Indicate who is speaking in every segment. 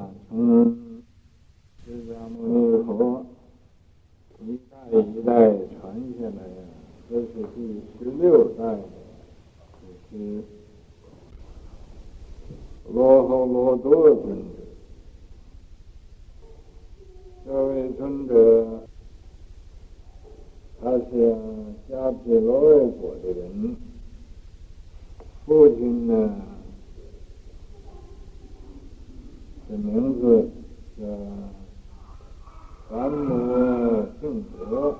Speaker 1: 啊，从释迦牟尼佛一代一代传下来呀，这是第十六代，就是罗睺罗多尊者。这位尊者，他是迦毗罗卫国的人，父亲呢？这名字叫三摩庆德，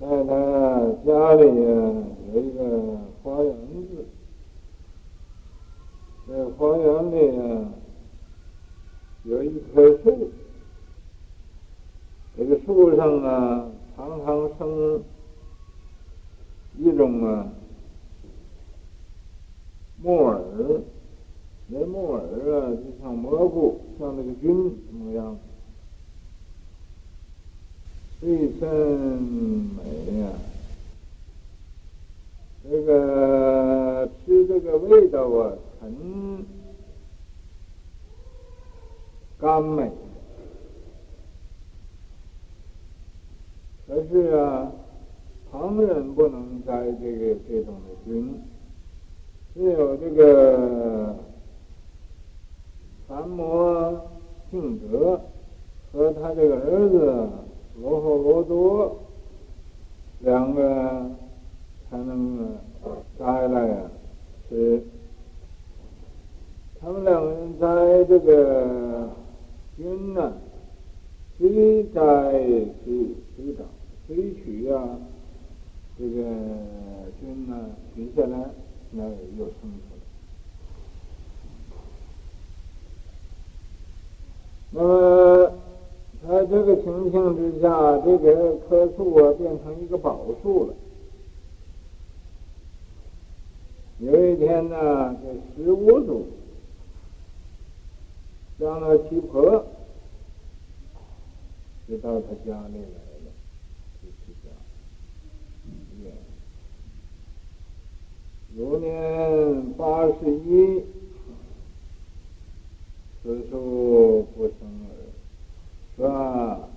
Speaker 1: 在他家里有一个花园子，在花园里有一棵树，这个树上啊常常生一种啊木耳。那木耳啊，就像蘑菇，像那个菌那么样，最甚美呀、啊！这个吃这个味道啊，很甘美。可是啊，旁人不能摘这个这种的菌，只有这个。三摩庆德和他这个儿子罗睺罗多两个才能摘来呀吃。他们两个人摘这个菌呢，谁摘谁谁长，谁取、啊？这个菌呢，取下来那又生出。那么，在这个情形之下，这个棵树啊，变成一个宝树了。有一天呢，这十五祖将那七婆就到他家里来了，就去家。如年八十一。此树不生耳，是吧？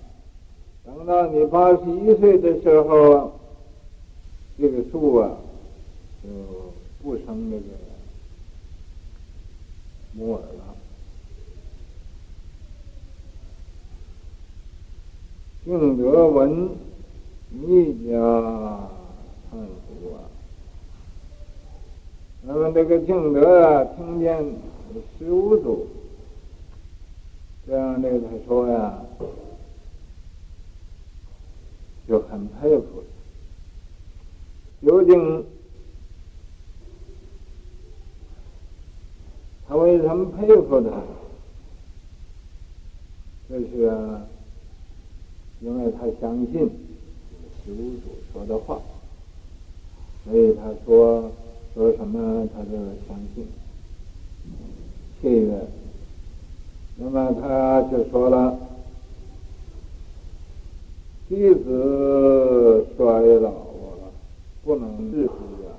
Speaker 1: 等到你八十一岁的时候，这个树啊，就不生那个木耳了。庆德闻，密加忏悔啊。那么这个庆德啊，听见十五祖。这样那个他说呀，就很佩服。究竟他为什么佩服他？这是，因为他相信十五祖说的话，所以他说说什么他就相信。这个。那么他就说了：“弟子衰老啊，不能自知呀。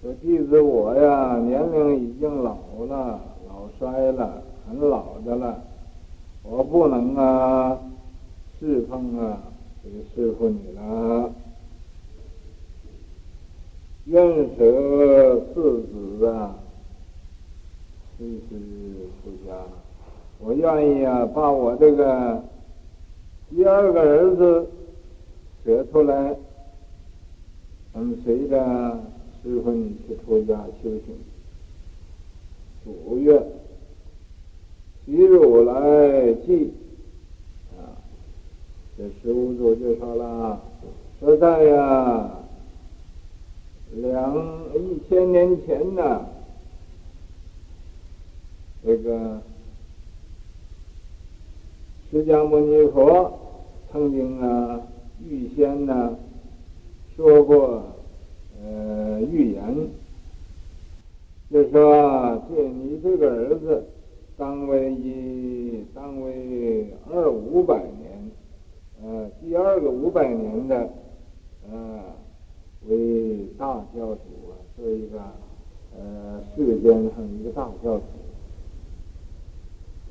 Speaker 1: 说弟子我呀，年龄已经老了，老衰了，很老的了，我不能啊侍奉啊这个师父你了。愿舍四子啊，随师出家。”我愿意啊，把我这个第二个儿子舍出来，咱们随着师父你去出家修行。五月，悉汝来记啊，这十五祖就说了，说在呀，两一千年前呢，这个。释迦牟尼佛曾经啊预先呢说过呃预言，就说这你这个儿子当为一当为二五百年，呃第二个五百年的呃为大教主啊，做一个呃世间上一个大教主，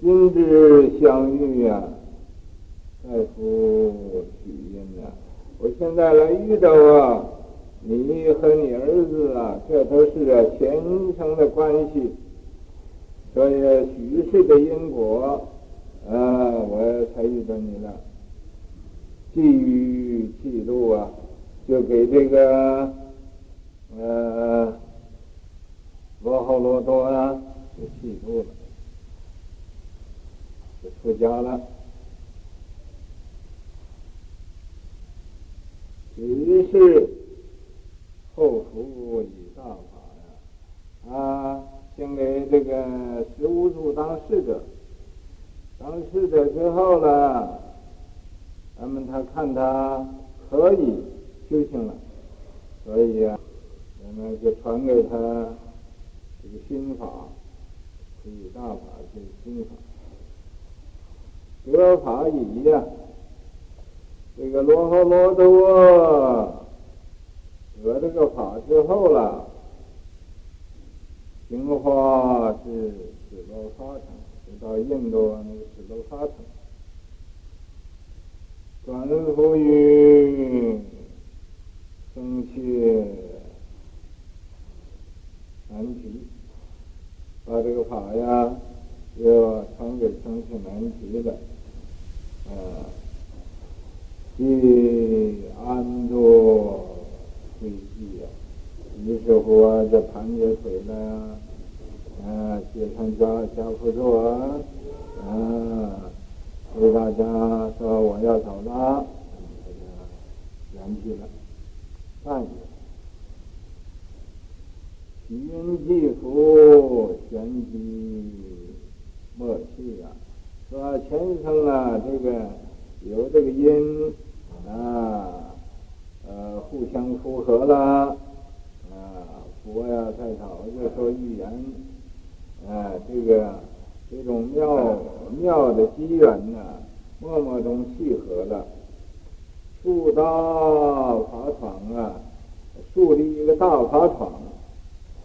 Speaker 1: 今日相遇呀，再赴许姻呐。我现在来遇到啊，你和你儿子啊，这都是啊前生的关系，所以许世的因果啊，我才遇到你了。际遇记录啊，就给这个呃罗睺罗多啊，就记录了，就出家了。于是后福以大法呀，啊，先给这个十五祖当侍者，当侍者之后呢，咱们他看他可以修行了，所以呀、啊，咱们就传给他这个心法，以大法这个心法，得法已呀。这个罗睺罗多得这个法之后了，行化是斯罗伐城，就到印度那个斯罗伐城，转服于僧伽难提，把这个法呀，又传给僧伽难提的，啊。去安住随记呀，于是乎啊，这螃蟹腿呢，啊，解穿跏跏趺坐啊，啊，对大家说我要走了，大家圆寂了，散也。许因既伏，旋即没去啊，说前生啊，这个有这个因。啊，呃，互相符合了，啊，佛呀，在草就说预言，啊，这个这种妙妙的机缘呢，默默中契合了，树大法幢啊，树立一个大法幢，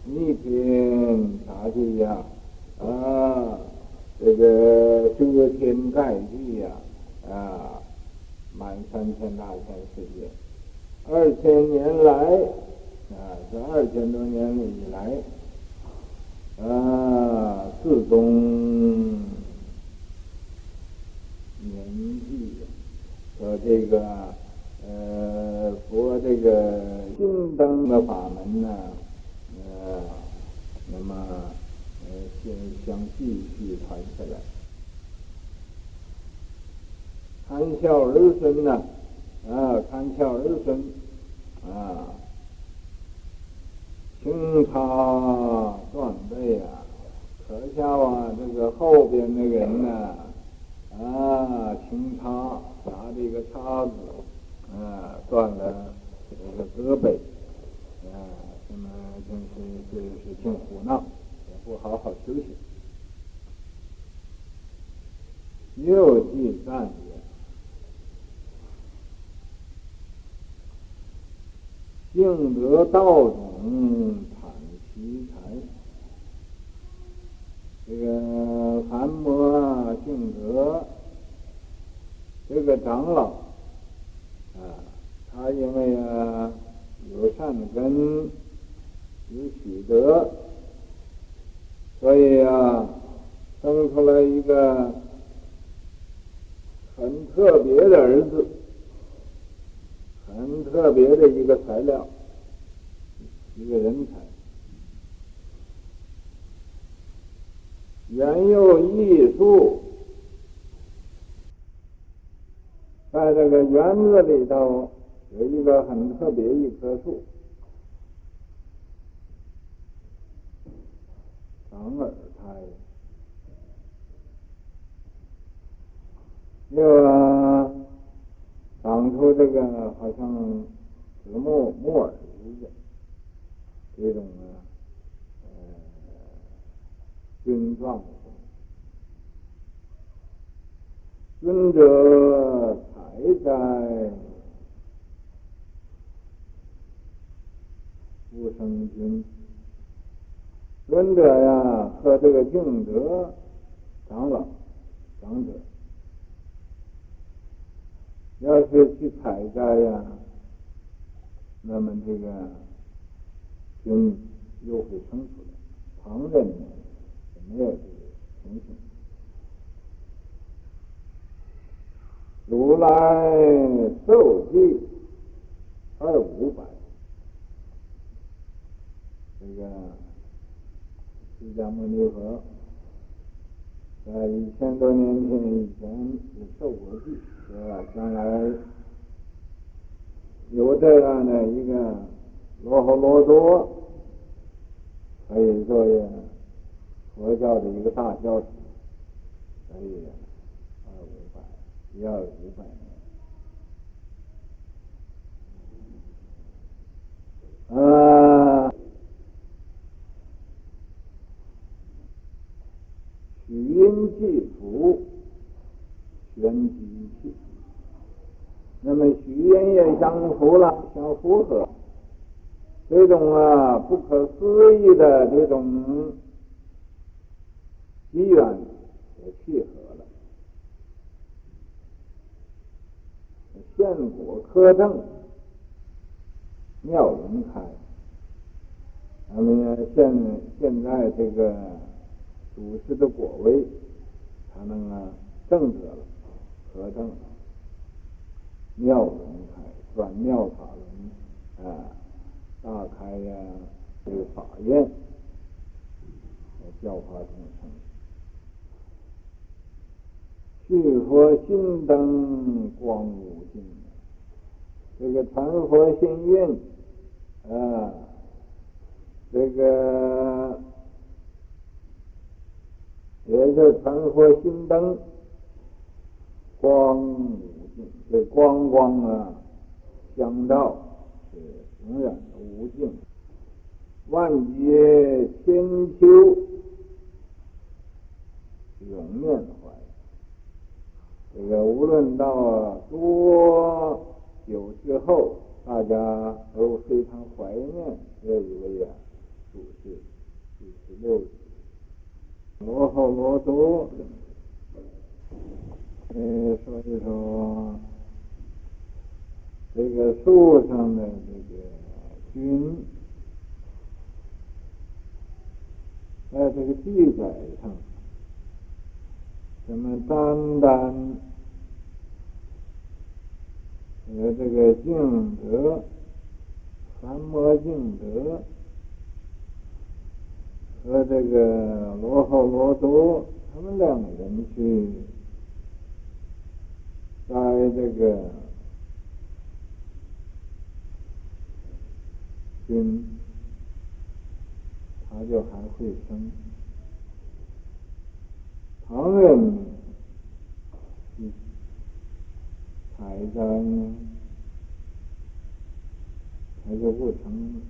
Speaker 1: 逆天大地呀，啊，这个遮天盖地呀，啊。满三千大千世界，二千年来啊，这二千多年以来啊，自东年际和这个呃佛这个心灯的法门呢，呃，那么呃，先将继续传下来。堪笑儿孙呢，啊，堪笑儿孙，啊，清插断背啊，可笑啊！这个后边那个人呢，啊，清插拿这个叉子，啊，断了这个胳膊，啊，那么真是真是挺胡闹，也不好好休息，又记赞也。敬得道种阐奇才，这个韩摩敬得这个长老啊，他因为啊有善根，有喜德，所以啊生出来一个很特别的儿子。很特别的一个材料，一个人才，园有异树，在这个园子里头有一个很特别一棵树，长耳胎，又啊。长出这个好像这个木木耳，这种，呃，菌状的东西。尊者采摘，不生菌。尊者呀，和这个敬德长老长者，要是去采摘呀，那么这个经又会生出来。旁人呢，没有这个情形。如来受记二五百，这个释迦牟尼佛在一千多年前以前是受过记，是吧？将来有这样的一个罗睺罗多，可以作为佛教的一个大教主，可以。二五百一二五百年，啊，取因济福，玄机器，那么许愿也相符了，相符合，这种啊不可思议的这种机缘也契合了。现果科证妙云开，那么现现在这个祖师的果位，他能啊正得了，科正妙云开，转妙法轮啊，大开呀、这个法院，教化众生。续佛心灯光无尽，这个传佛心印啊，这个也是传佛心灯光无尽，这光光啊相照是永远的无尽，万劫千秋永缅怀。这个无论到多久之后，大家都非常怀念这一位啊，祖师第十六罗睺罗多。嗯，所以说，这个树上的这个菌，在这个记载上。什么单单和这个净德、三摩净德和这个罗睺罗多，他们两个人去在这个经，他就还会生。旁人去采摘呢，他就不成。